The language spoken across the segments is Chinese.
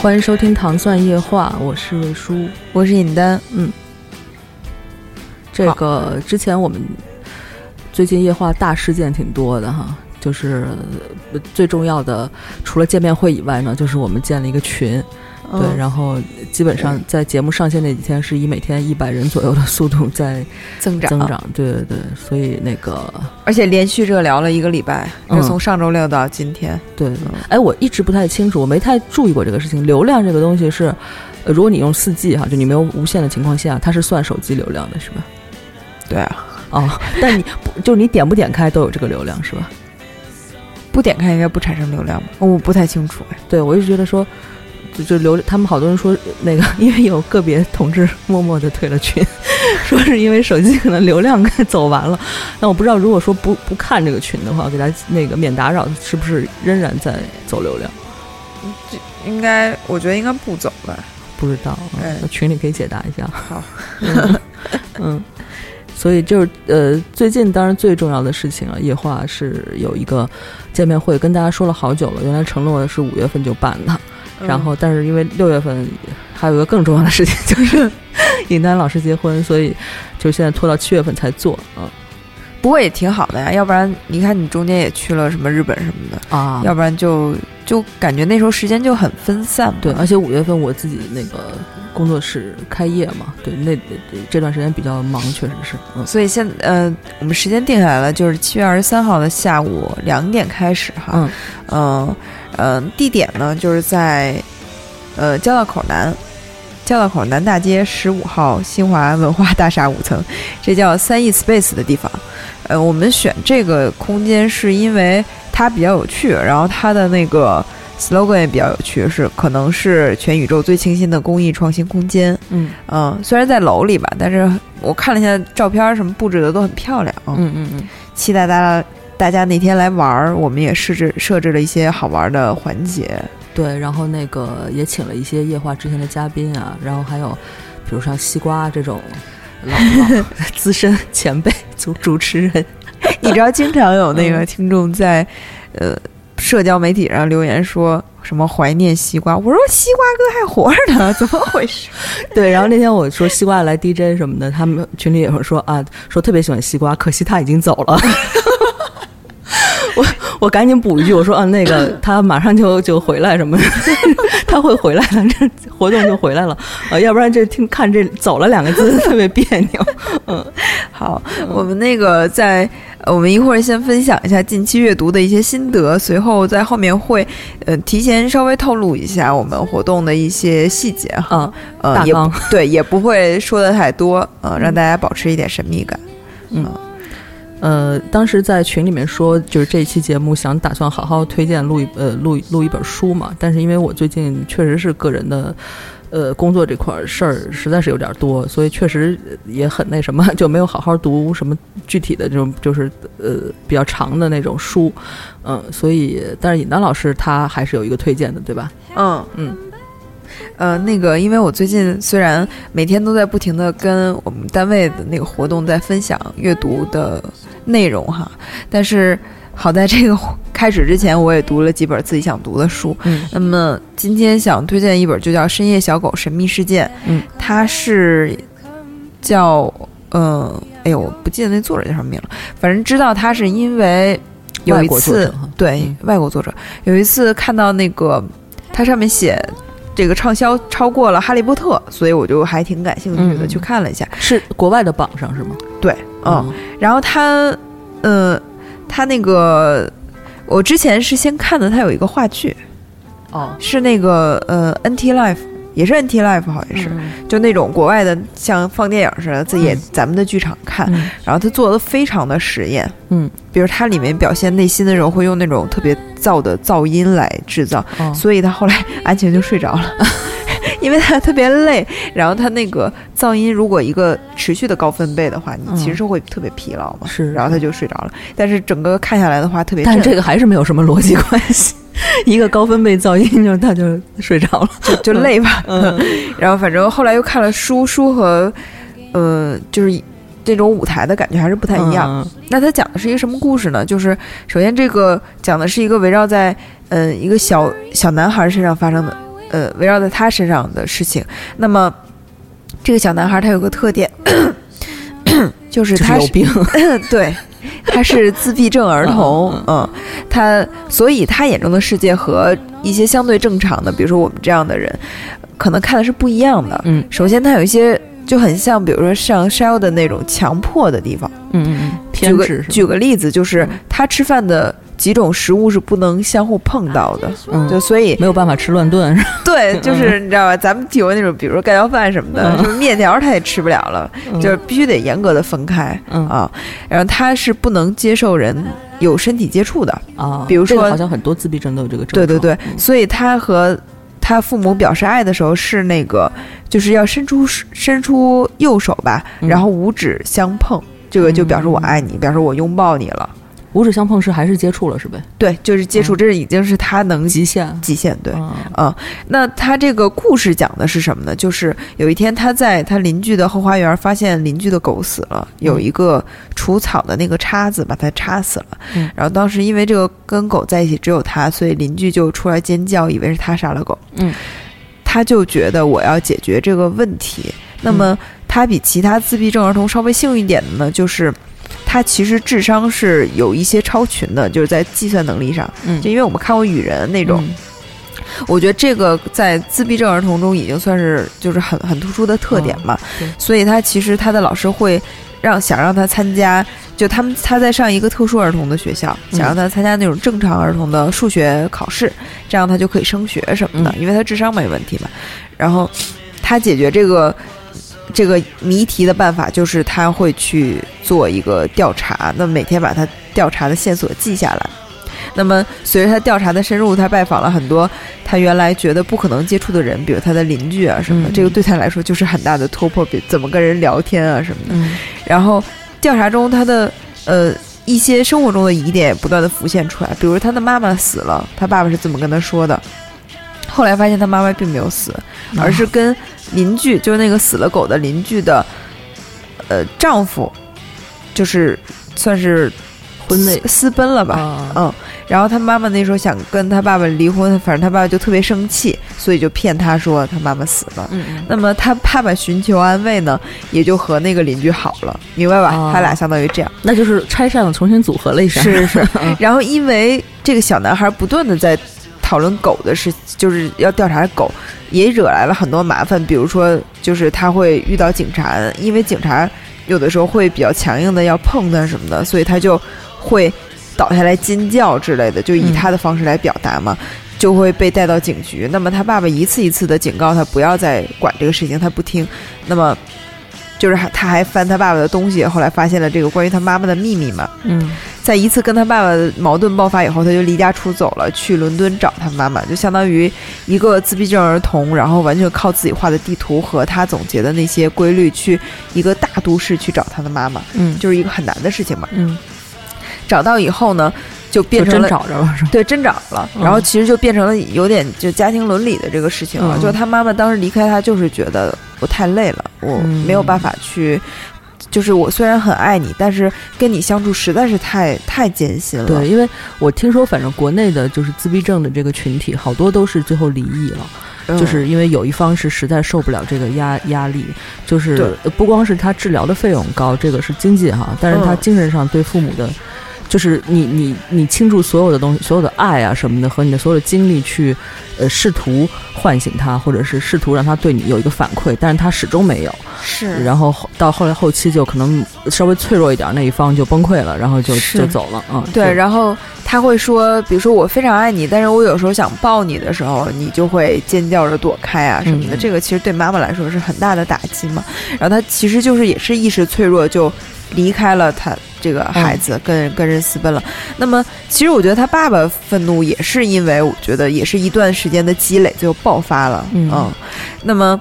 欢迎收听《糖蒜夜话》，我是魏叔，我是尹丹。嗯，这个之前我们最近夜话大事件挺多的哈，就是最重要的，除了见面会以外呢，就是我们建了一个群。对，然后基本上在节目上线那几天，是以每天一百人左右的速度在增长增长。对对对，所以那个，而且连续热聊了一个礼拜，就从上周六到今天。对，哎，我一直不太清楚，我没太注意过这个事情。流量这个东西是，如果你用四 G 哈，就你没有无线的情况下，它是算手机流量的，是吧？对啊，哦，但你就你点不点开都有这个流量，是吧？不点开应该不产生流量吧？我不太清楚哎。对，我一直觉得说。就留他们好多人说那个，因为有个别同志默默的退了群，说是因为手机可能流量走完了。那我不知道，如果说不不看这个群的话，给他那个免打扰，是不是仍然在走流量？这应该，我觉得应该不走吧。不知道，群里可以解答一下。好，嗯，所以就是呃，最近当然最重要的事情啊，夜话是有一个见面会，跟大家说了好久了，原来承诺的是五月份就办的。然后，但是因为六月份还有一个更重要的事情，就是 尹丹老师结婚，所以就现在拖到七月份才做。嗯，不过也挺好的呀，要不然你看你中间也去了什么日本什么的啊，要不然就就感觉那时候时间就很分散。对，而且五月份我自己那个工作室开业嘛，对，那这段时间比较忙，确实是。嗯，所以现呃，我们时间定下来了，就是七月二十三号的下午两点开始哈。嗯嗯。嗯，地点呢就是在，呃，交道口南，交道口南大街十五号新华文化大厦五层，这叫三亿 space 的地方。呃，我们选这个空间是因为它比较有趣，然后它的那个 slogan 也比较有趣，是可能是全宇宙最清新的公益创新空间。嗯嗯，虽然在楼里吧，但是我看了一下照片，什么布置的都很漂亮。嗯嗯嗯，期待大家。大家那天来玩儿，我们也设置设置了一些好玩的环节。对，然后那个也请了一些夜话之前的嘉宾啊，然后还有，比如像西瓜这种老老 资深前辈主主持人。你知道，经常有那个听众在呃社交媒体上留言说什么怀念西瓜，我说西瓜哥还活着呢，怎么回事？对，然后那天我说西瓜来 DJ 什么的，他们群里也会说啊，说特别喜欢西瓜，可惜他已经走了。我我赶紧补一句，我说啊，那个 他马上就就回来什么的，他会回来的，这活动就回来了呃，要不然这听看这走了两个字 特别别扭。嗯，好，我们那个在我们一会儿先分享一下近期阅读的一些心得，随后在后面会呃提前稍微透露一下我们活动的一些细节哈，呃，也对，也不会说的太多，呃，让大家保持一点神秘感，嗯。呃，当时在群里面说，就是这一期节目想打算好好推荐录一呃录录一本书嘛，但是因为我最近确实是个人的，呃工作这块事儿实在是有点多，所以确实也很那什么，就没有好好读什么具体的这种就是呃比较长的那种书，嗯，所以但是尹丹老师他还是有一个推荐的，对吧？嗯嗯。呃，那个，因为我最近虽然每天都在不停的跟我们单位的那个活动在分享阅读的内容哈，但是好在这个 开始之前，我也读了几本自己想读的书。嗯，那么今天想推荐一本就叫《深夜小狗神秘事件》。嗯，它是叫呃，哎呦，我不记得那作者叫什么名了，反正知道他是因为有一次对外国作者有一次看到那个它上面写。这个畅销超过了《哈利波特》，所以我就还挺感兴趣的，去看了一下。是国外的榜上是吗？对，嗯。然后他，呃，他那个，我之前是先看的，他有一个话剧，哦，是那个呃，NT Life 也是 NT Life 好像是，嗯就那种国外的像放电影似的，在演嗯咱们的剧场看。嗯然后他做的非常的实验，嗯比如他里面表现内心的时候会用那种特别燥的噪音来制造，哦所以他后来安晴就睡着了。因为他特别累，然后他那个噪音如果一个持续的高分贝的话，你其实是会特别疲劳嘛。嗯是然后他就睡着了。但是整个看下来的话，特别震但是这个还是没有什么逻辑关系，一个高分贝噪音就他就睡着了。就就累吧。嗯 然后反正后来又看了书，书和呃就是这种舞台的感觉还是不太一样。嗯那它讲的是一个什么故事呢？就是首先这个讲的是一个围绕在呃一个小小男孩身上发生的，呃围绕在他身上的事情。那么这个小男孩他有个特点，就 是就是他是有病。对，他是自闭症儿童，嗯嗯，他所以他眼中的世界和一些相对正常的，比如说我们这样的人，可能看的是不一样的。嗯首先，他有一些就很像，比如说像 Shell 的那种强迫的地方。嗯嗯嗯，偏执举个例子，就是嗯。他吃饭的几种食物是不能相互碰到的，嗯。就所以没有办法吃乱炖是吧？对，就是你知道吧？咱们体会那种，比如说盖浇饭什么的，嗯。就是面条他也吃不了了，就是必须得严格的分开嗯。啊。然后他是不能接受人有身体接触的，啊，比如说这个好像很多自闭症都有这个症对对对，嗯。所以他和他父母表示爱的时候是那个，就是要伸出伸出右手吧，嗯。然后五指相碰，这个就表示我爱你，表示我拥抱你了。五指相碰是还是接触了是呗？对，就是接触，嗯这是已经是他能极限极限。对，嗯嗯，那他这个故事讲的是什么呢？就是有一天他在他邻居的后花园发现邻居的狗死了，有一个除草的那个叉子把它插死了。嗯然后当时因为这个跟狗在一起只有他，所以邻居就出来尖叫，以为是他杀了狗。嗯，他就觉得我要解决这个问题。那么他比其他自闭症儿童稍微幸运一点的呢，就是。他其实智商是有一些超群的，就是在计算能力上，嗯。就因为我们看过《雨人》那种，嗯。我觉得这个在自闭症儿童中已经算是就是很很突出的特点嘛，对。所以他其实他的老师会让想让他参加，就他们他在上一个特殊儿童的学校，嗯想让他参加那种正常儿童的数学考试，这样他就可以升学什么的，因为他智商没问题嘛。然后他解决这个这个谜题的办法就是他会去做一个调查，那每天把他调查的线索记下来。那么随着他调查的深入，他拜访了很多他原来觉得不可能接触的人，比如他的邻居啊什么的，嗯这个对他来说就是很大的突破，比怎么跟人聊天啊什么的。嗯然后调查中他的呃一些生活中的疑点也不断的浮现出来，比如他的妈妈死了，他爸爸是怎么跟他说的。后来发现他妈妈并没有死，嗯而是跟邻居，就是那个死了狗的邻居的呃丈夫，就是算是婚内私私奔了吧。啊嗯，然后他妈妈那时候想跟他爸爸离婚，反正他爸爸就特别生气，所以就骗他说他妈妈死了。嗯嗯那么他爸爸寻求安慰呢，也就和那个邻居好了，明白吧？哦他俩相当于这样。那就是拆散了，重新组合了一下。是是是 然后因为这个小男孩不断的在讨论狗的事，就是要调查狗，也惹来了很多麻烦。比如说，就是他会遇到警察，因为警察有的时候会比较强硬的要碰他什么的，所以他就会倒下来尖叫之类的，就以他的方式来表达嘛。就会被带到警局。那么他爸爸一次一次的警告他不要再管这个事情，他不听。那么就是他还翻他爸爸的东西，后来发现了这个关于他妈妈的秘密嘛。嗯在一次跟他爸爸的矛盾爆发以后，他就离家出走了，去伦敦找他妈妈，就相当于一个自闭症儿童，然后完全靠自己画的地图和他总结的那些规律，去一个大都市去找他的妈妈，嗯就是一个很难的事情嘛。嗯，找到以后呢，就变成了找着了是吧？对，真找了，嗯然后其实就变成了有点就家庭伦理的这个事情了。嗯就他妈妈当时离开他，就是觉得我太累了，我嗯没有办法去，就是我虽然很爱你，但是跟你相处实在是太太艰辛了。对，因为我听说，反正国内的就是自闭症的这个群体，好多都是最后离异了，嗯，就是因为有一方是实在受不了这个压压力，就是不光是他治疗的费用高，这个是经济哈，但是他嗯。精神上对父母的就是你你你倾注所有的东西，所有的爱啊什么的，和你的所有的精力去，呃，试图唤醒他，或者是试图让他对你有一个反馈，但是他始终没有。是然后后到后来后期就可能稍微脆弱一点那一方就崩溃了，然后就就走了。嗯，对，就然后他会说，比如说我非常爱你，但是我有时候想抱你的时候，你就会尖叫着躲开啊什么的。嗯这个其实对妈妈来说是很大的打击嘛。然后他其实就是也是意识脆弱，就离开了他这个孩子，跟跟人私奔了。那么其实我觉得他爸爸愤怒也是因为我觉得也是一段时间的积累，最后爆发了。嗯那么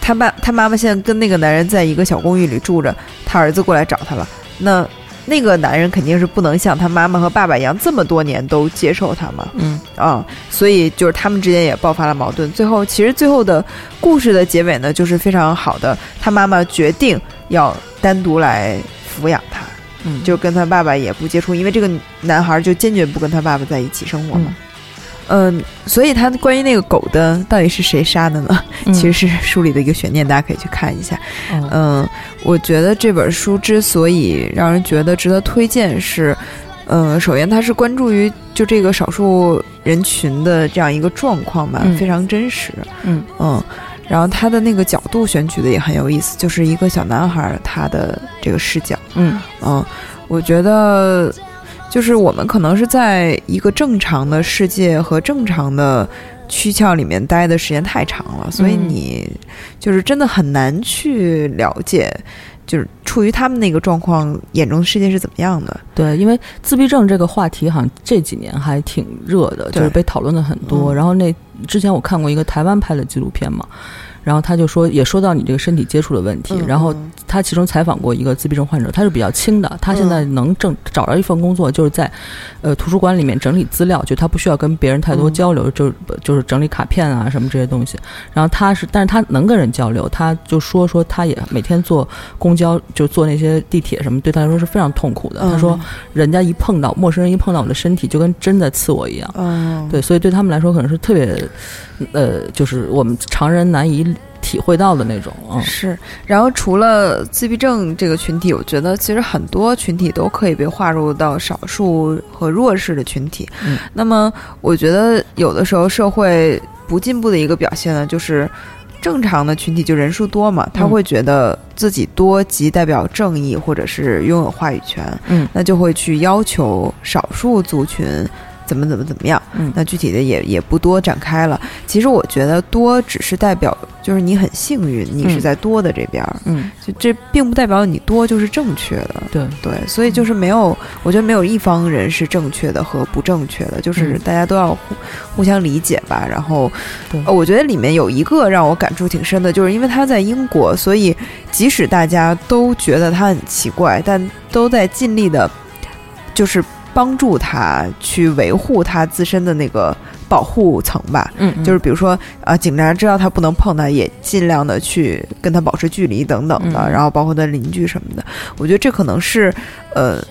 他爸他妈妈现在跟那个男人在一个小公寓里住着，他儿子过来找他了。那那个男人肯定是不能像他妈妈和爸爸一样这么多年都接受他嘛，嗯啊，所以就是他们之间也爆发了矛盾。最后，其实最后的故事的结尾呢，就是非常好的，他妈妈决定要单独来抚养他，嗯就跟他爸爸也不接触，因为这个男孩就坚决不跟他爸爸在一起生活嘛。嗯，所以他关于那个狗的到底是谁杀的呢？嗯其实是书里的一个悬念，大家可以去看一下。哦嗯，我觉得这本书之所以让人觉得值得推荐是，嗯，首先它是关注于就这个少数人群的这样一个状况吧，嗯非常真实。嗯嗯，然后他的那个角度选取的也很有意思，就是一个小男孩儿他的这个视角。嗯嗯，我觉得就是我们可能是在一个正常的世界和正常的躯壳里面待的时间太长了，所以嗯你就是真的很难去了解，就是处于他们那个状况眼中的世界是怎么样的。对，因为自闭症这个话题好像这几年还挺热的，就是被讨论的很多。嗯然后那之前我看过一个台湾拍的纪录片嘛，然后他就说也说到你这个身体接触的问题，嗯然后嗯他其中采访过一个自闭症患者，他是比较轻的，他现在能正找着一份工作，就是在呃图书馆里面整理资料，就他不需要跟别人太多嗯交流，就就是整理卡片啊什么这些东西。然后他是，但是他能跟人交流，他就说说他也每天坐公交，就坐那些地铁什么，对他来说是非常痛苦的。他说，人家一碰到陌生人一碰到我的身体，就跟针在刺我一样。嗯，对，所以对他们来说可能是特别，呃，就是我们常人难以体会到的那种。嗯是，然后除了自闭症这个群体，我觉得其实很多群体都可以被划入到少数和弱势的群体。嗯那么，我觉得有的时候社会不进步的一个表现呢，就是正常的群体就人数多嘛，他嗯会觉得自己多即代表正义，或者是拥有话语权，嗯那就会去要求少数族群。怎么怎么怎么样？嗯那具体的也也不多展开了。其实我觉得多只是代表，就是你很幸运，你是嗯在多的这边儿，嗯，就这并不代表你多就是正确的。对，对，所以就是没有，我觉得没有一方人是正确的和不正确的，就是嗯大家都要互互相理解吧。然后，呃我觉得里面有一个让我感触挺深的，就是因为他在英国，所以即使大家都觉得他很奇怪，但都在尽力的，就是帮助他去维护他自身的那个保护层吧。嗯，就是比如说，呃，警察知道他不能碰他，也尽量的去跟他保持距离等等的，嗯。然后包括他邻居什么的，我觉得这可能是，呃，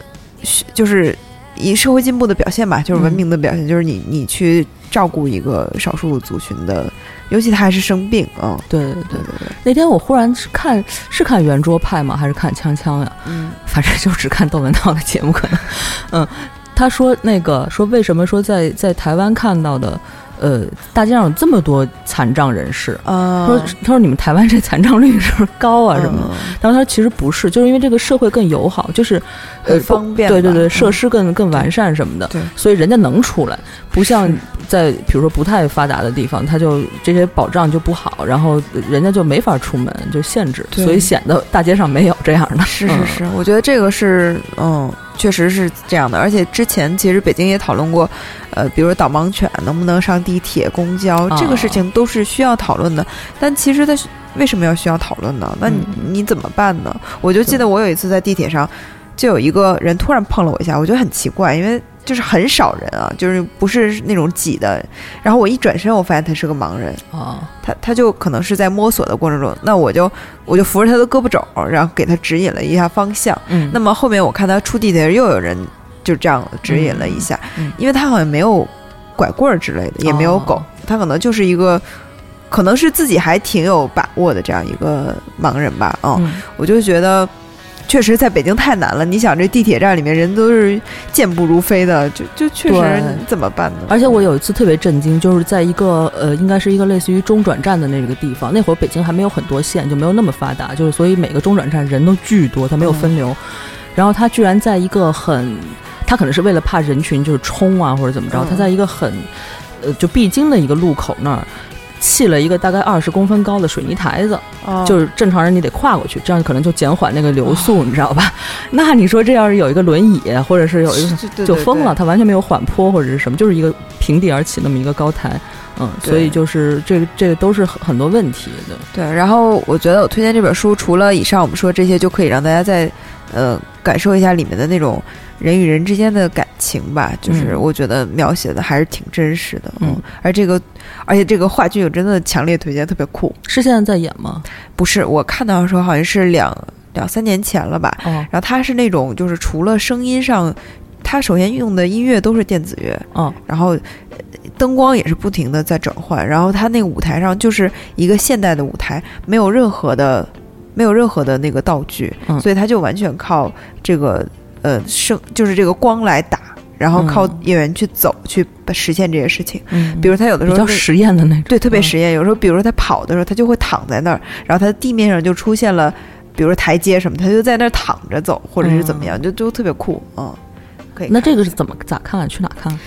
是就是以社会进步的表现吧，就是文明的表现，就是你你去照顾一个少数族群的，尤其他还是生病，嗯，对对对。对对对，那天我忽然是看是看圆桌派吗？还是看锵锵呀？嗯 反正就只看窦文涛的节目，可能，嗯，他说那个说为什么说在在台湾看到的，呃，大街上有这么多残障人士。啊，他说：“他说你们台湾这残障率是不是高啊？什么的？”嗯然后他说：“其实不是，就是因为这个社会更友好，就是呃很方便，对对对，嗯设施更更完善什么的，对所以人家能出来，不像在比如说不太发达的地方，他就这些保障就不好，然后人家就没法出门，就限制，所以显得大街上没有这样的。嗯是是是，我觉得这个是嗯，确实是这样的。而且之前其实北京也讨论过，呃，比如说导盲犬能不能上地铁、公交，这个事情都是需要讨论的。但其实它为什么要需要讨论呢？那你、嗯你怎么办呢？我就记得我有一次在地铁上，就有一个人突然碰了我一下，我觉得很奇怪，因为就是很少人啊，就是不是那种挤的。然后我一转身，我发现他是个盲人。啊，他他就可能是在摸索的过程中，那我就我就扶着他的胳膊肘，然后给他指引了一下方向。嗯，那么后面我看他出地铁，又有人就这样指引了一下，嗯嗯因为他好像没有拐棍儿之类的，也没有狗，哦他可能就是一个，可能是自己还挺有把握的这样一个盲人吧。嗯，嗯我就觉得，确实在北京太难了。你想，这地铁站里面人都是健步如飞的，就就确实怎么办呢？而且我有一次特别震惊，就是在一个呃，应该是一个类似于中转站的那个地方，那会儿北京还没有很多线，就没有那么发达，就是所以每个中转站人都巨多，它没有分流。然后他居然在一个很，他可能是为了怕人群就是冲啊或者怎么着，嗯他在一个很呃就必经的一个路口那儿。砌了一个大概二十公分高的水泥台子，哦。就是正常人你得跨过去，这样可能就减缓那个流速，你知道吧？那你说这要是有一个轮椅，或者是有一个就疯了，它完全没有缓坡或者是什么，就是一个平地而起那么一个高台，嗯，所以就是这个这个都是很很多问题的，对，然后我觉得我推荐这本书，除了以上我们说这些，就可以让大家在呃感受一下里面的那种人与人之间的感情吧。就是嗯我觉得描写的还是挺真实的，嗯，而这个而且这个话剧我真的强烈推荐，特别酷。是现在在演吗？不是我看到的时候好像是两两三年前了吧，哦然后它是那种就是除了声音上，它首先用的音乐都是电子乐，嗯，然后呃灯光也是不停的在转换，然后它那个舞台上就是一个现代的舞台，没有任何的没有任何的那个道具，嗯所以他就完全靠这个呃声就是这个光来打，然后靠嗯演员去走、去实现这些事情。嗯，比如他有的时候那比较实验的那种，对特别嗯实验，有时候比如说他跑的时候，他就会躺在那儿，然后他的地面上就出现了，比如说台阶什么，他就在那儿躺着走，或者是怎么样，就就特别酷，嗯。可以那这个是怎么咋看？去哪看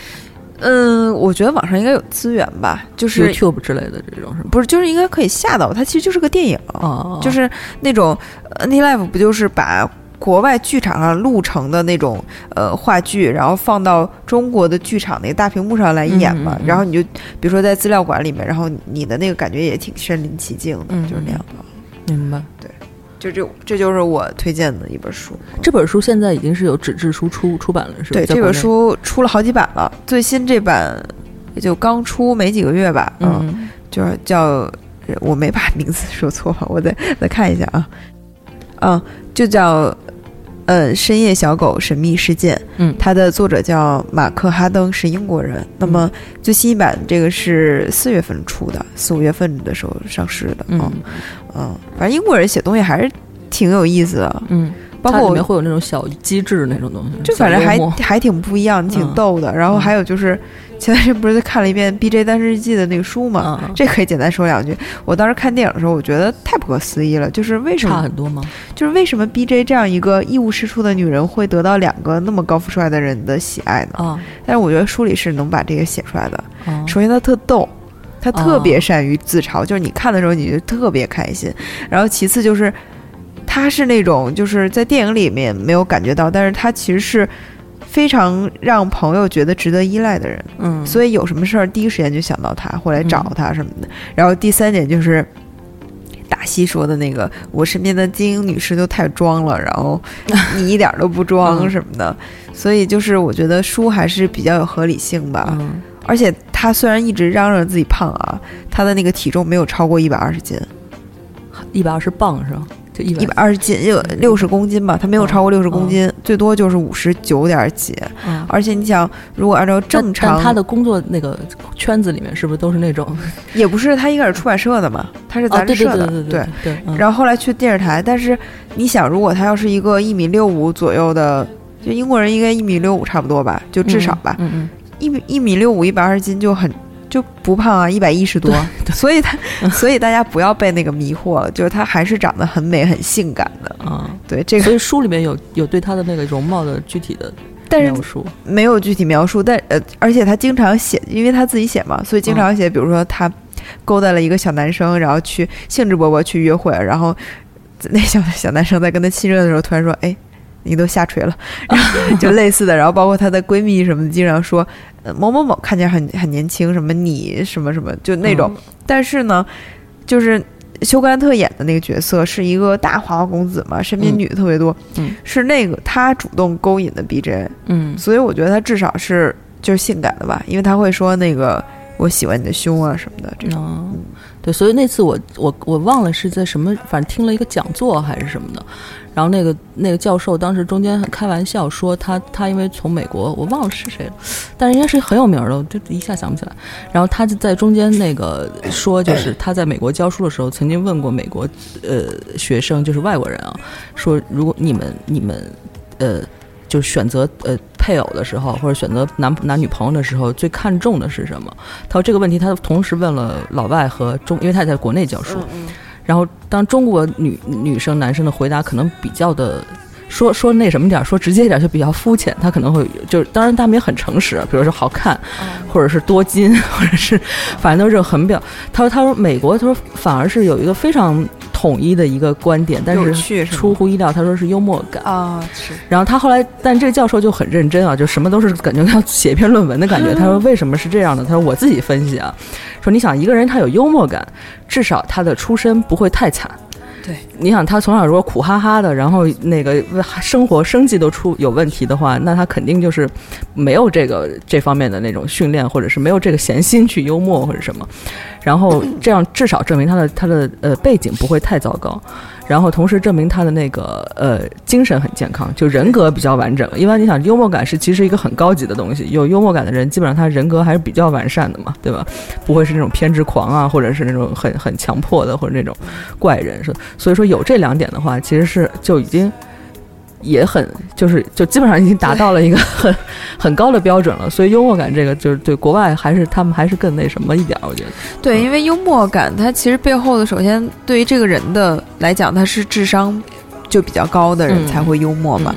嗯，我觉得网上应该有资源吧，就是？YouTube 之类的这种是吗？不是就是应该可以下到，它其实就是个电影，哦，就是那种呃 Anti Life 不就是把国外剧场上录成的那种呃话剧，然后放到中国的剧场那个大屏幕上来演嘛，嗯嗯嗯然后你就比如说在资料馆里面，然后你的那个感觉也挺身临其境的，嗯就是那样的。明白。就这这就是我推荐的一本书。这本书现在已经是有纸质书出出版了，是吧？对这本书出了好几版了，最新这版也就刚出没几个月吧，嗯嗯就是叫我没把名字说错吧，我再再看一下啊，嗯，就叫呃深夜小狗神秘事件，嗯。它的作者叫马克哈登，是英国人。那么最新一版这个是四月份出的，四五月份的时候上市的，嗯。嗯嗯，反正英国人写东西还是挺有意思的，嗯，包括我它里面会有那种小机制那种东西，就反正还还挺不一样，挺嗯逗的。然后还有就是前段时间不是看了一遍《B.J. 单身日记》的那个书嘛，嗯这可以简单说两句。我当时看电影的时候，我觉得太不可思议了，就是为什么差很多吗？就是为什么 B.J. 这样一个一无是处的女人会得到两个那么高富帅的人的喜爱呢？啊但是我觉得书里是能把这个写出来的。啊首先，他特逗，他特别哦善于自嘲，就是你看的时候你就特别开心。然后其次就是，他是那种就是在电影里面没有感觉到，但是他其实是非常让朋友觉得值得依赖的人。嗯，所以有什么事儿第一时间就想到他，会来找嗯他什么的。然后第三点就是。大西说的那个，我身边的精英女士都太装了，然后你一点儿都不装 嗯什么的，所以就是我觉得书还是比较有合理性吧。嗯而且他虽然一直嚷嚷自己胖啊，他的那个体重没有超过一百二十斤，一百二十磅是吧？就一一百二十斤就六十公斤吧，他没有超过六十公斤，最多就是五十九点几。嗯，而且你想，如果按照正常，但他的工作那个圈子里面是不是都是那种 也不是他应该是出版社的嘛，他是杂志社的，对对对然后后来去电视台，但是你想，如果他要是一个一米六五左右的，就英国人应该一米六五差不多吧，就至少吧，一米一米六五一百二十斤就很就不胖啊，一百一十多，所以他 所以大家不要被那个迷惑了，就是他还是长得很美很性感的，嗯啊，对这个，所以书里面有有对他的那个容貌的具体的但是描述，没有具体描述，但呃，而且他经常写，因为他自己写嘛，所以经常写，比如说他勾搭了一个小男生，然后去兴致勃勃去约会，然后那小小男生在跟他亲热的时候，突然说：“哎，你都下垂了。”然后就类似的，然后包括她的闺蜜什么的，经常说：“呃，某某某看起来很很年轻，什么你什么什么，就那种。但是呢，就是。休格兰特演的那个角色是一个大花花公子嘛，身边嗯女的特别多，嗯是那个他主动勾引的 BJ，嗯所以我觉得他至少是就是性感的吧，因为他会说那个我喜欢你的胸啊什么的这种。哦，对，所以那次我我我忘了是在什么，反正听了一个讲座还是什么的，然后那个那个教授当时中间开玩笑说他他因为从美国我忘了是谁了，但是应该是很有名的，我就一下想不起来。然后他就在中间那个说，就是他在美国教书的时候，曾经问过美国呃学生，就是外国人啊，说如果你们你们呃就选择呃配偶的时候，或者选择男男女朋友的时候，最看重的是什么？他说这个问题他同时问了老外和中，因为他也在国内教书。然后，当中国女女生、男生的回答可能比较的说说那什么点儿，说直接一点就比较肤浅。他可能会就是，当然他们也很诚实，比如说好看，或者是多金，或者是反正都是很表。他说：“他说美国，他说反而是有一个非常统一的一个观点，但是出乎意料，他说是幽默感。啊，是然后他后来，但这个教授就很认真啊，就什么都是感觉要写一篇论文的感觉。他说为什么是这样的？他说我自己分析啊，说你想一个人他有幽默感，至少他的出身不会太惨。对，你想他从小如果苦哈哈的，然后那个生活生计都出有问题的话，那他肯定就是没有这个这方面的那种训练，或者是没有这个闲心去幽默或者什么。然后这样至少证明他的他的呃背景不会太糟糕，然后同时证明他的那个呃精神很健康，就人格比较完整。因为你想幽默感是其实一个很高级的东西，有幽默感的人基本上他人格还是比较完善的嘛，对吧？不会是那种偏执狂啊，或者是那种很很强迫的或者那种怪人。是所以说有这两点的话，其实是就已经。也很就是就基本上已经达到了一个很 很高的标准了，所以幽默感这个就是对国外还是他们还是更那什么一点儿，我觉得。对，因为幽默感，它其实背后的，首先对于这个人的来讲，他是智商就比较高的人嗯才会幽默嘛。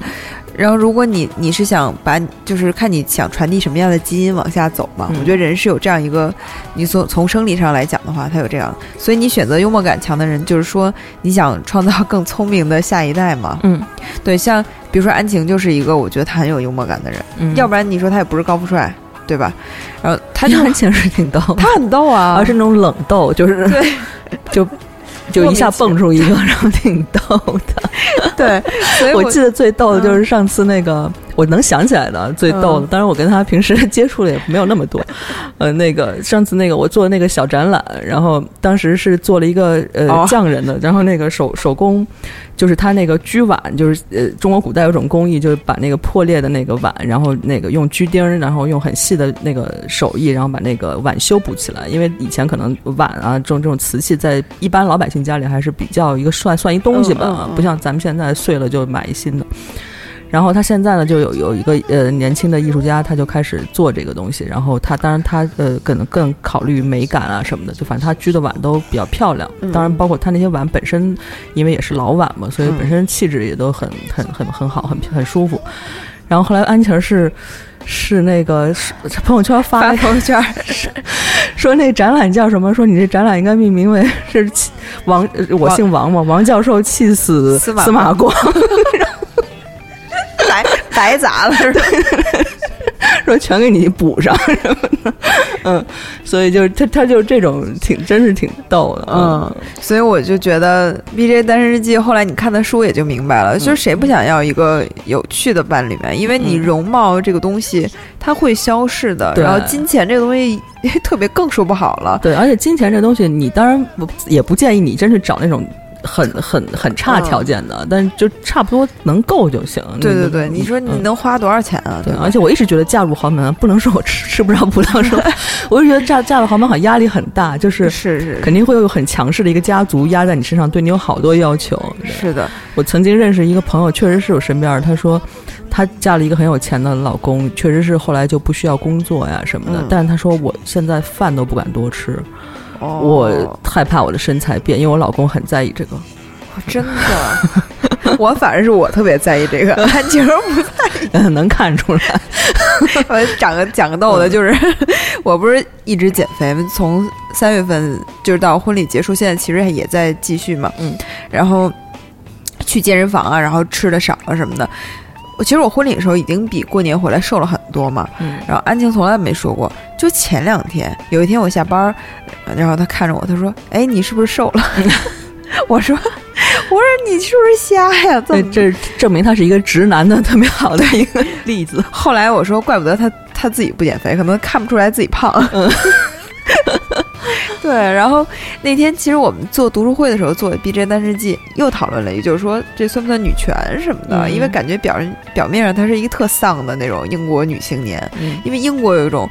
然后，如果你你是想把，就是看你想传递什么样的基因往下走嘛。嗯我觉得人是有这样一个，你从从生理上来讲的话，他有这样，所以你选择幽默感强的人，就是说你想创造更聪明的下一代嘛。嗯对，像比如说安晴就是一个我觉得他很有幽默感的人，嗯，要不然你说他也不是高富帅，对吧？然后他就安晴是挺逗的，他很逗啊，而是那种冷逗，就是对 就就一下蹦出一个，然后挺逗的。对，所以我记得最逗的就是上次那个，我能想起来的最逗的，嗯当然我跟他平时 接触的也没有那么多。呃，那个上次那个我做的那个小展览，然后当时是做了一个呃哦匠人的，然后那个手手工，就是他那个锔碗，就是呃中国古代有种工艺，就是把那个破裂的那个碗，然后那个用锔钉儿，然后用很细的那个手艺，然后把那个碗修补起来。因为以前可能碗啊这种这种瓷器在一般老百姓家里还是比较一个算算一东西吧，不像咱们现在碎了就买一新的。然后他现在呢，就有有一个呃年轻的艺术家，他就开始做这个东西。然后他当然他呃可能更考虑美感啊什么的，就反正他居的碗都比较漂亮。嗯当然包括他那些碗本身，因为也是老碗嘛，所以嗯本身气质也都很很很很好，很很舒服。然后后来安琪儿是是那个是朋友圈发朋友圈，说那展览叫什么？说你这展览应该命名为是王，呃我姓王嘛，王教授气死司马光。白白砸了是吧？说全给你补上什么的，嗯，所以就是他他就是这种挺真是挺逗的，嗯，所以我就觉得《B J 单身日记》后来你看的书也就明白了，就是谁不想要一个有趣的伴侣嘛？因为你嗯容貌这个东西它会消逝的，对然后金钱这个东西 特别更说不好了。对，而且金钱这东西，你当然不也不建议你真是找那种很很很差条件的，但是就差不多能够就行。对对对，你说你嗯能花多少钱啊？对，而且我一直觉得嫁入豪门不能说我吃吃不上葡萄说，我就觉得嫁嫁入豪门好像压力很大，就是是是肯定会有很强势的一个家族压在你身上，对你有好多要求。是的，我曾经认识一个朋友，确实是我身边儿，她说她嫁了一个很有钱的老公，确实是后来就不需要工作呀什么的，嗯但是她说我现在饭都不敢多吃，哦我害怕我的身材变，因为我老公很在意这个。真的，我反正是我特别在意这个，安晴儿不 能看出来，我讲个讲个逗的，就是我不是一直减肥吗？从三月份就是到婚礼结束，现在其实也在继续嘛。嗯，然后去健身房啊，然后吃的少啊什么的。我其实我婚礼的时候已经比过年回来瘦了很多嘛。嗯然后安晴从来没说过，就前两天有一天我下班儿，然后他看着我，他说：“哎，你是不是瘦了？” 我说：“我说你是不是瞎呀？怎对，么？”这证明他是一个直男的特别好的一个例子。后来我说，怪不得他他自己不减肥，可能看不出来自己胖。对，然后那天其实我们做读书会的时候做《B J 单身记》，又讨论了一句，就是说这算不算女权什么的？嗯。因为感觉表表面上她是一个特丧的那种英国女青年，嗯。因为英国有一种，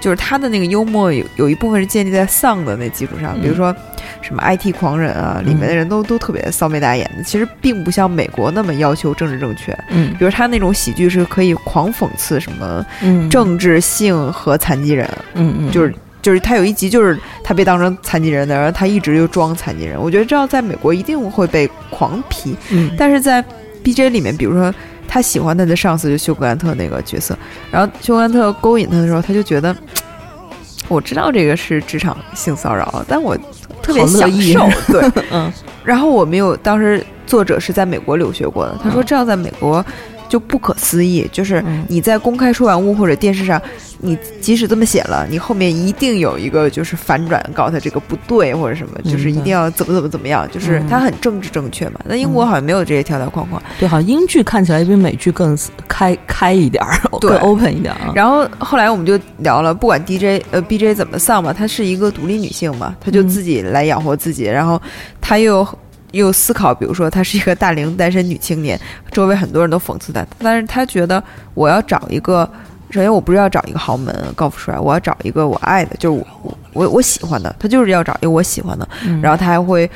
就是她的那个幽默有有一部分是建立在丧的那基础上，比如嗯。说什么 IT 狂人啊，里面的人都都特别骚眉大眼的，其实并不像美国那么要求政治正确。嗯。比如他那种喜剧是可以狂讽刺什么嗯。政治性和残疾人，嗯嗯。就是就是他有一集就是他被当成残疾人的，然后他一直就装残疾人。我觉得这样在美国一定会被狂批，嗯但是在 B J 里面，比如说他喜欢他的上司就休格兰特那个角色，然后休格兰特勾引他的时候，他就觉得。我知道这个是职场性骚扰，但我特别享受。对，嗯然后我没有，当时作者是在美国留学过的，他说嗯这样在美国就不可思议，就是嗯你在公开出版物或者电视上，你即使这么写了，你后面一定有一个就是反转，告诉他这个不对或者什么，嗯就是一定要怎么怎么怎么样，就是嗯他很政治正确嘛。那英国好像没有这些条条框框。对，好像英剧看起来比美剧更开开一点儿，对更 open 一点儿啊。然后后来我们就聊了，不管 DJ 呃 BJ 怎么丧吧，她是一个独立女性嘛，她就嗯自己来养活自己，然后她又又思考，比如说她是一个大龄单身女青年，周围很多人都讽刺她，但是她觉得我要找一个，首先我不是要找一个豪门高富帅，我要找一个我爱的，就是我我我我喜欢的，她就是要找一个我喜欢的，嗯然后她还会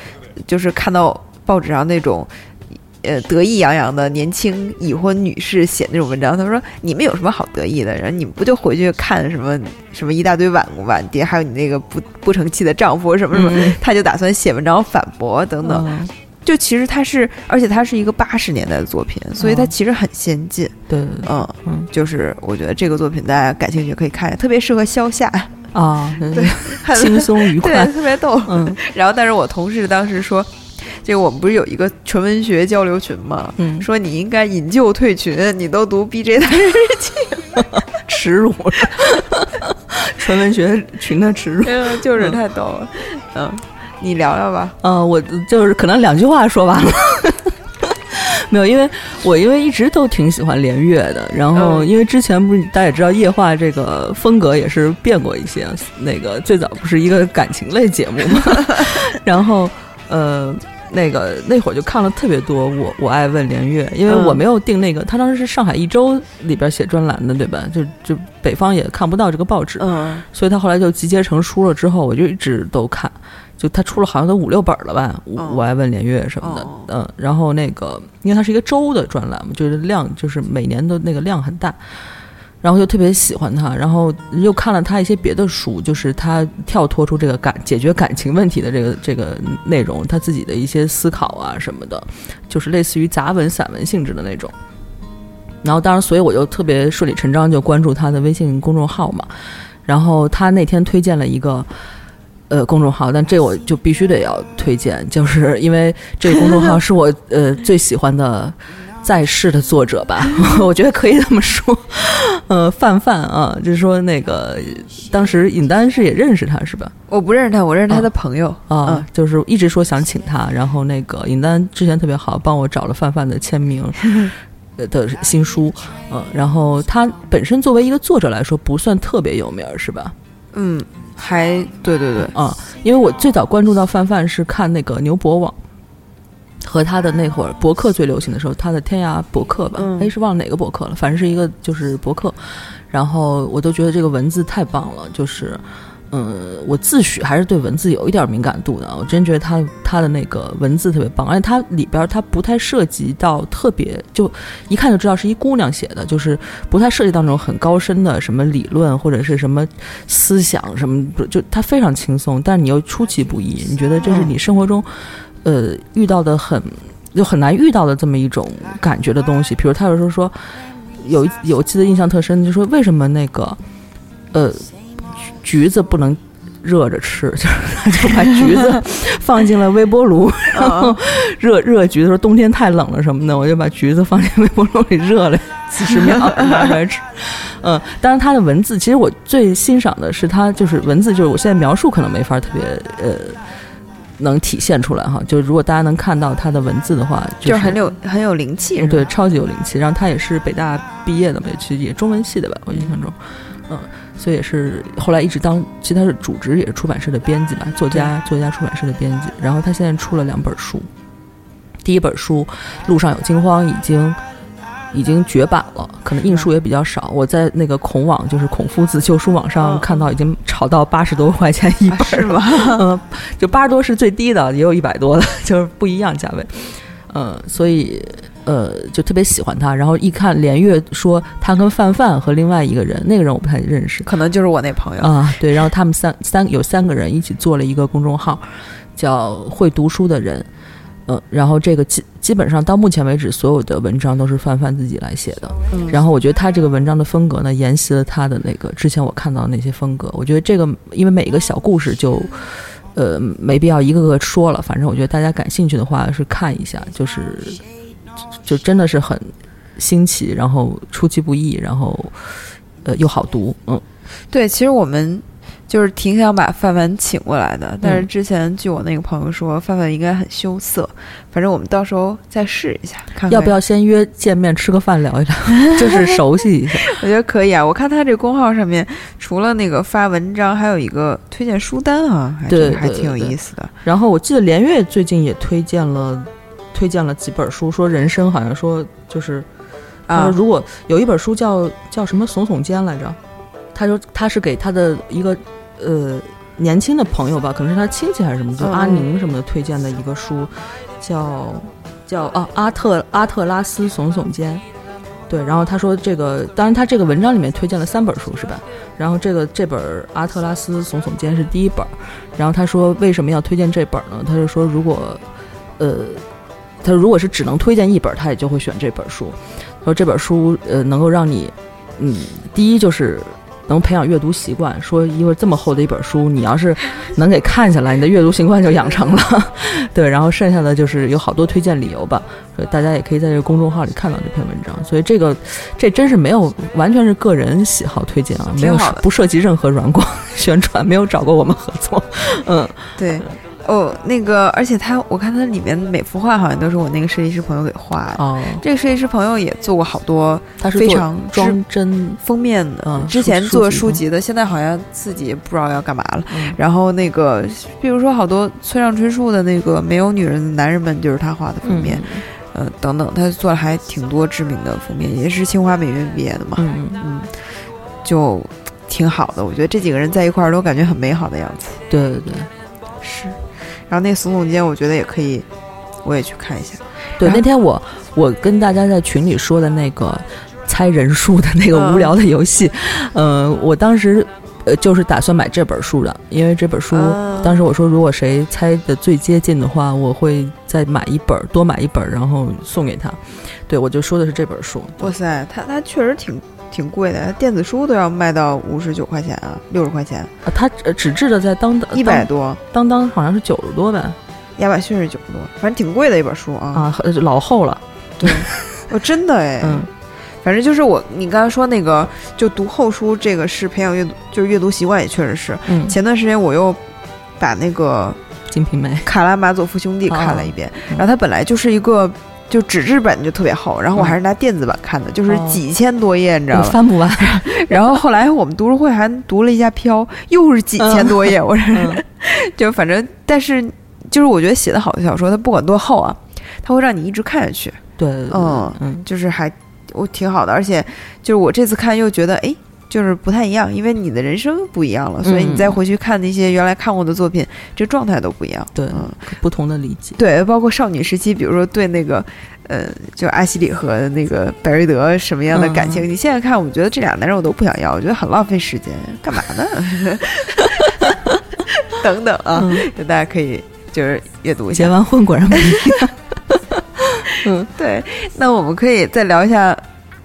就是看到报纸上那种。呃，得意洋洋的年轻已婚女士写那种文章，她说：“你们有什么好得意的？然后你们不就回去看什么什么一大堆晚晚蝶，还有你那个不不成器的丈夫什么什么？”嗯她就打算写文章反驳等等。嗯就其实它是，而且它是一个八十年代的作品，所以它其实很先进。对嗯，嗯就是我觉得这个作品大家感兴趣可以看，特别适合消夏，啊，对轻松愉对，快，特别逗。嗯然后，但是我同事当时说，这个我们不是有一个纯文学交流群吗？嗯，说你应该引咎退群，你都读 BJ 的耻辱，纯文学群的耻辱。嗯，就是太逗了。嗯，你聊聊吧。呃，我就是可能两句话说完了。没有，因为我因为一直都挺喜欢连月的，然后嗯因为之前不是大家也知道夜话这个风格也是变过一些，那个最早不是一个感情类节目嘛，然后呃那个那会儿就看了特别多我我爱问连月，因为嗯。我没有订那个，他当时是上海一周里边写专栏的对吧？就就北方也看不到这个报纸，嗯。所以他后来就集结成书了之后，我就一直都看，就他出了好像都五六本了吧，我哦。我爱问连月什么的，哦。嗯，然后那个因为它是一个周的专栏嘛，就是量就是每年的那个量很大，然后就特别喜欢他，然后又看了他一些别的书，就是他跳脱出这个感解决感情问题的这个这个内容，他自己的一些思考啊什么的，就是类似于杂文散文性质的那种。然后当然，所以我就特别顺理成章就关注他的微信公众号嘛。然后他那天推荐了一个呃公众号，但这我就必须得要推荐，就是因为这个公众号是我呃最喜欢的在世的作者吧，我觉得可以这么说。呃，范范啊，就是说那个当时尹丹是也认识他是吧？我不认识他，我认识他的朋友。啊，就是一直说想请他，然后那个尹丹之前特别好，帮我找了范范的签名呃 的新书，嗯，然后他本身作为一个作者来说，不算特别有名儿，是吧？嗯，还对对对，啊、因为我最早关注到范范是看那个牛博网。和他的那会儿博客最流行的时候，他的天涯博客吧，嗯。哎、是忘了哪个博客了，反正是一个就是博客，然后我都觉得这个文字太棒了，就是，嗯，我自诩还是对文字有一点敏感度的，我真觉得他他的那个文字特别棒，而且它里边儿它不太涉及到特别，就一看就知道是一姑娘写的，就是不太涉及到那种很高深的什么理论或者是什么思想什么，不就它非常轻松，但是你又出其不意，你觉得这是你生活中，呃，遇到的很就很难遇到的这么一种感觉的东西，比如他有时候说。有有记得印象特深，就说为什么那个呃橘子不能热着吃，就是他就把橘子放进了微波炉，然后热热橘子，说冬天太冷了什么的，我就把橘子放进微波炉里热了 几十秒拿出来吃。嗯，当然他的文字，其实我最欣赏的是他就是文字，就是我现在描述可能没法特别呃。能体现出来哈。就是如果大家能看到他的文字的话，就是是很有很有灵气，对，超级有灵气。然后他也是北大毕业的嘛，其实也中文系的吧，我印象中，嗯，所以也是后来一直当，其实他是主职，也是出版社的编辑吧，作家，作家出版社的编辑。然后他现在出了两本书，第一本书《路上有惊慌》已经已经绝版了，可能印数也比较少。我在那个孔网，就是孔夫子旧书网上嗯看到已经炒到八十多块钱一本啊是吗？嗯，就八十多是最低的，也有一百多的，就是不一样价位。嗯，所以呃，就特别喜欢他。然后一看连月说他跟范范和另外一个人，那个人我不太认识可能就是我那朋友。啊。对，然后他们三三有三个人一起做了一个公众号，叫“会读书的人”。嗯，然后这个基基本上到目前为止，所有的文章都是范范自己来写的。嗯然后我觉得他这个文章的风格呢，沿袭了他的那个之前我看到的那些风格。我觉得这个，因为每一个小故事就，呃，没必要一个个说了。反正我觉得大家感兴趣的话是看一下，就是就真的是很新奇，然后出其不意，然后呃又好读。嗯，对，其实我们就是挺想把范范请过来的，但是嗯之前据我那个朋友说，范范应该很羞涩，反正我们到时候再试一下，看看要不要先约见面吃个饭聊一聊，就是熟悉一下。我觉得可以啊，我看他这公号上面，除了那个发文章，还有一个推荐书单啊，还对挺还挺有意思的。然后我记得连月最近也推荐了推荐了几本书，说人生好像说就是。他啊说，如果有一本书叫叫什么耸耸肩来着，他说他是给他的一个呃年轻的朋友吧，可能是他亲戚还是什么，就嗯阿宁什么的推荐的一个书，叫叫啊阿特阿特拉斯耸耸肩。对，然后他说这个，当然他这个文章里面推荐了三本书是吧？然后这个这本阿特拉斯耸耸肩是第一本，然后他说为什么要推荐这本呢？他就说如果呃，他如果是只能推荐一本，他也就会选这本书。他说这本书呃能够让你，嗯，第一就是能培养阅读习惯。说一会儿这么厚的一本书，你要是能给看下来，你的阅读习惯就养成了。对，然后剩下的就是有好多推荐理由吧，所以大家也可以在这个公众号里看到这篇文章。所以这个这真是没有完全是个人喜好推荐啊，没有不涉及任何软广 宣传，没有找过我们合作。嗯，对，哦，那个，而且他，我看他里面每幅画好像都是我那个设计师朋友给画的。哦，这个设计师朋友也做过好多他是做非常知装帧，封面的，嗯之前做书籍的，现在好像自己也不知道要干嘛了。嗯然后那个，比如说好多村上春树的那个《没有女人的男人们》，就是他画的封面，嗯呃，等等，他做了还挺多知名的封面，也是清华美院毕业的嘛，嗯，就挺好的。我觉得这几个人在一块儿都感觉很美好的样子。对对对。是，然后那个耸耸肩，我觉得也可以，我也去看一下。对，那天我我跟大家在群里说的那个猜人数的那个嗯无聊的游戏，呃，我当时呃就是打算买这本书的，因为这本书、啊当时我说如果谁猜的最接近的话，我会再买一本，多买一本，然后送给他。对，我就说的是这本书。哇塞，他他确实挺挺贵的，电子书都要卖到五十九块钱啊，六十块钱，啊，它呃纸质的在当当一百多。当当好像是九十多呗，亚马逊是九十多，反正挺贵的一本书啊。啊，呃老厚了。对，哦，真的哎，嗯，反正就是我，你刚才说那个，就读厚书，这个是培养阅读，就是阅读习惯，也确实是。嗯，前段时间我又把那个《金瓶梅》《卡拉马佐夫兄弟》看了一遍，嗯然后它本来就是一个。就纸质本就特别厚，然后我还是拿电子版看的，就是哦几千多页，你知道吧？翻不完。然后后来我们读书会还读了一下《飘》，又是几千多页，我说嗯 就反正，但是就是我觉得写的好的小说，它不管多厚啊，它会让你一直看下去，对，对对嗯嗯就是还我挺好的，而且就是我这次看又觉得哎。就是不太一样，因为你的人生不一样了，所以你再回去看那些原来看过的作品，这状态都不一样。对嗯，不同的理解。对，包括少女时期，比如说对那个，呃，就阿西里和那个百瑞德什么样的感情，嗯你现在看，我觉得这俩男人我都不想要，我觉得很浪费时间，干嘛呢？等等啊，嗯就大家可以就是阅读一下。结完婚果然不一样。嗯，对，那我们可以再聊一下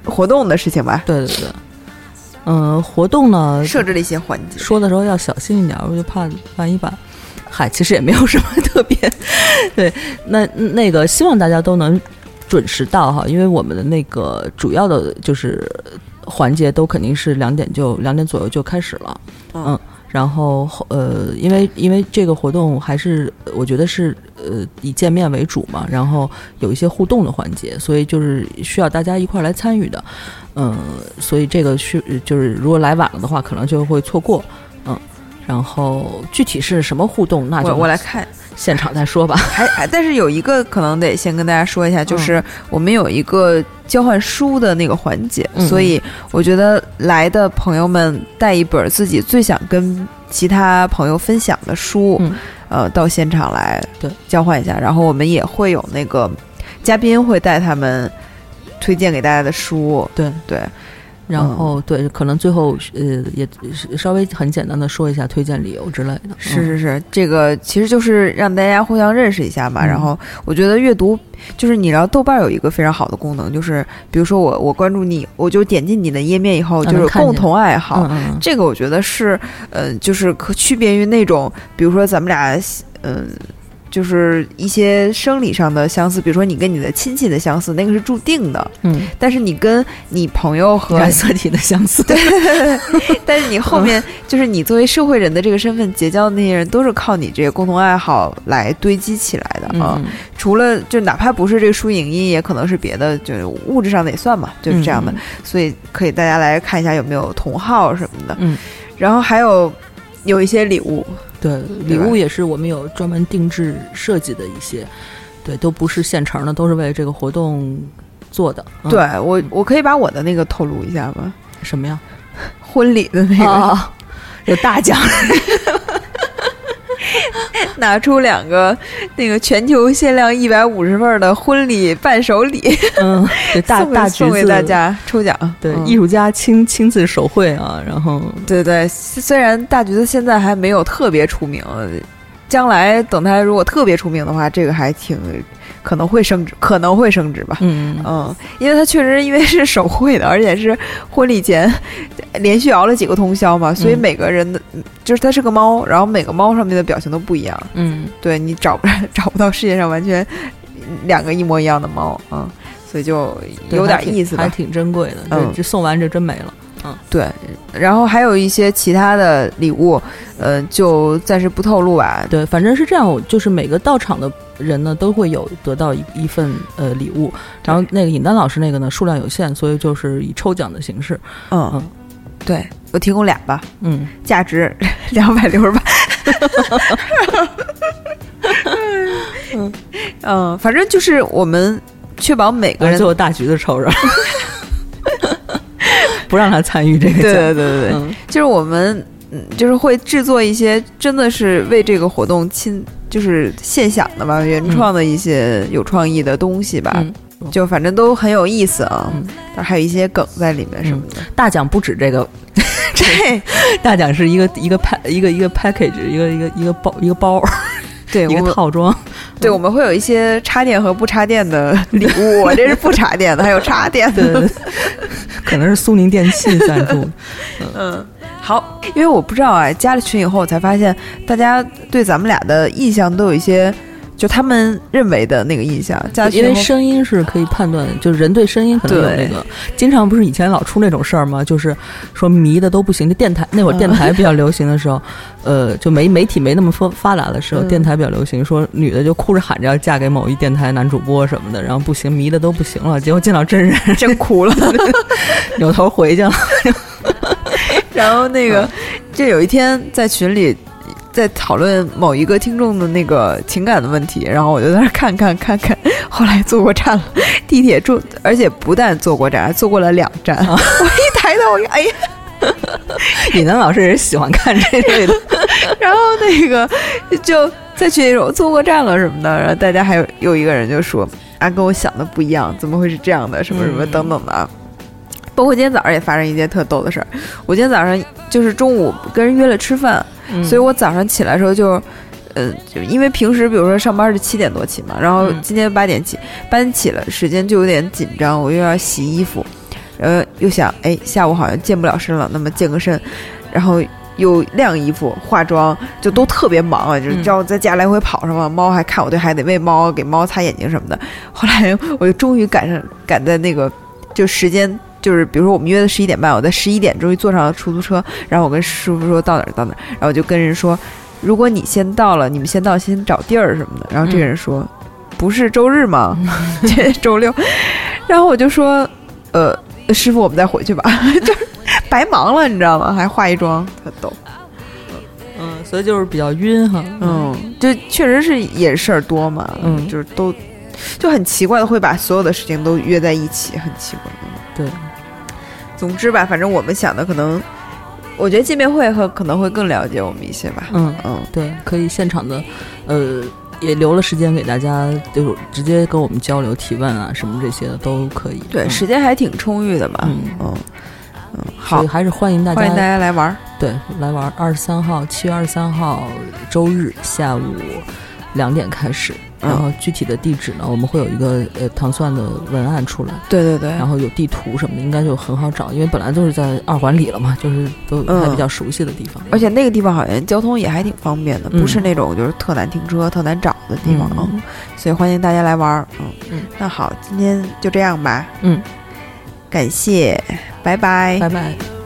活动的事情吧，对对对。嗯、活动呢，设置了一些环节。说的时候要小心一点，我就怕万一把，嗨，其实也没有什么特别。对，那那个希望大家都能准时到哈，因为我们的那个主要的就是环节都肯定是两点就两点左右就开始了，嗯嗯。然后呃，因为因为这个活动还是我觉得是呃以见面为主嘛，然后有一些互动的环节，所以就是需要大家一块儿来参与的，嗯，所以这个需就是如果来晚了的话，可能就会错过，嗯，然后具体是什么互动，那就我我来看，现场再说吧。还还但是有一个可能得先跟大家说一下，嗯。就是我们有一个交换书的那个环节，嗯。所以我觉得来的朋友们带一本自己最想跟其他朋友分享的书，嗯。呃，到现场来对。交换一下，然后我们也会有那个嘉宾会带他们推荐给大家的书，对。对，然后对，可能最后呃也是稍微很简单的说一下推荐理由之类的。是是是，这个其实就是让大家互相认识一下嘛。嗯然后我觉得阅读就是你知道豆瓣有一个非常好的功能，就是比如说我我关注你，我就点进你的页面以后，就是共同爱好。这个我觉得是，呃，就是可区别于那种，比如说咱们俩，嗯、就是一些生理上的相似，比如说你跟你的亲戚的相似，那个是注定的。嗯，但是你跟你朋友和染色体的相似。对但是你后面 就是你作为社会人的这个身份结交的那些人，都是靠你这个共同爱好来堆积起来的啊。嗯，除了就哪怕不是这个输影音，也可能是别的，就是物质上的也算嘛，就是这样的。嗯所以可以大家来看一下有没有同好什么的。嗯，然后还有有一些礼物，对，礼物也是我们有专门定制设计的一些，对，都不是现成的，都是为这个活动做的。嗯对我我可以把我的那个透露一下吗？什么呀？婚礼的那个，啊，有大奖。拿出两个那个全球限量一百五十份的婚礼伴手礼，嗯，对，大送给大送给大。家抽奖。对，嗯艺术家亲亲自手绘啊，然后对对，虽然大橘子现在还没有特别出名，将来等他如果特别出名的话，这个还挺可能会升值，可能会升值吧。嗯嗯，因为他确实因为是手绘的，而且是婚礼前连续熬了几个通宵嘛，所以嗯每个人的就是它是个猫，然后每个猫上面的表情都不一样，嗯，对你找不 找不到世界上完全两个一模一样的猫啊、嗯，所以就有点意思吧还。挺珍贵的。嗯送完这真没了。对，然后还有一些其他的礼物，呃，就暂时不透露吧。对，反正是这样，我就是每个到场的人呢都会有得到一一份呃礼物，然后那个尹丹老师那个呢数量有限，所以就是以抽奖的形式。嗯嗯，对我提供俩吧，嗯，价值两百六十八。嗯，嗯反正就是我们确保每个人然后最后大橘子抽着，不让他参与这个对奖。对对对对，嗯。就是我们嗯，就是会制作一些真的是为这个活动亲，就是现想的吧，原创的一些有创意的东西吧，嗯，就反正都很有意思啊，嗯。但还有一些梗在里面什么的。大奖不止这个，这 大奖是一个一个 pa 一个一个 package，一个一个一个包一个包对一个套装。对我们会有一些插电和不插电的礼物，我这是不插电的，还有插电的。可能是苏宁电器赞助。嗯，好，因为我不知道啊，加了群以后我才发现，大家对咱们俩的印象都有一些，就他们认为的那个印象。加因为声音是可以判断，就是人对声音可能有那个。经常不是以前老出那种事儿吗？就是说迷的都不行。就电台那会儿电台比较流行的时候，呃，就媒媒体没那么发发达的时候，嗯电台比较流行，说女的就哭着喊着要嫁给某一电台男主播什么的，然后不行，迷的都不行了。结果见到真人，真哭了。扭头回去了。然后那个，就有一天在群里。在讨论某一个听众的那个情感的问题，然后我就在那看看看看，后来坐过站了，地铁坐，而且不但坐过站，还坐过了两站。啊 我一抬头，我一哎呀，尹楠老师也是喜欢看这类的。然后那个就在群里说我坐过站了什么的，然后大家还有有一个人就说啊，跟我想的不一样，怎么会是这样的？什么什么嗯等等的啊。包括今天早上也发生一件特逗的事儿，我今天早上就是中午跟人约了吃饭，嗯所以我早上起来的时候就，呃，就因为平时比如说上班是七点多起嘛，然后嗯今天八点起，八点起了，时间就有点紧张，我又要洗衣服，呃，又想哎下午好像健不了身了，那么健个身，然后又晾衣服、化妆，就都特别忙啊，就是嗯要在家来回跑什么，猫还看我对，还得喂猫，给猫擦眼睛什么的。后来 我就终于赶上赶在那个就时间就是比如说我们约的十一点半，我在十一点终于坐上了出租车，然后我跟师傅说到哪儿到哪儿，然后我就跟人说，如果你先到了，你们先到，先找地儿什么的。然后这个人说，不是周日吗？这周六。然后我就说，呃，师傅，我们再回去吧，就是白忙了，你知道吗？还化一妆，特逗。嗯，所以就是比较晕哈。嗯，就确实是也事儿多嘛。嗯就是都就很奇怪的会把所有的事情都约在一起，很奇怪。对，总之吧，反正我们想的可能，我觉得见面会和可能会更了解我们一些吧。嗯嗯，对，可以现场的，呃，也留了时间给大家，就是直接跟我们交流、提问啊，什么这些的都可以。对，嗯时间还挺充裕的吧。嗯嗯嗯，好，还是欢迎大家欢迎大家家来玩儿。对来玩。二十三号，七月二十三号周日下午两点开始，嗯然后具体的地址呢，我们会有一个呃糖蒜的文案出来。对对对，然后有地图什么的，应该就很好找，因为本来都是在二环里了嘛，就是都嗯还比较熟悉的地方。而且那个地方好像交通也还挺方便的，嗯不是那种就是特难停车、特难找的地方啊。嗯所以欢迎大家来玩儿。嗯嗯，那好，今天就这样吧。嗯，感谢，拜拜拜拜。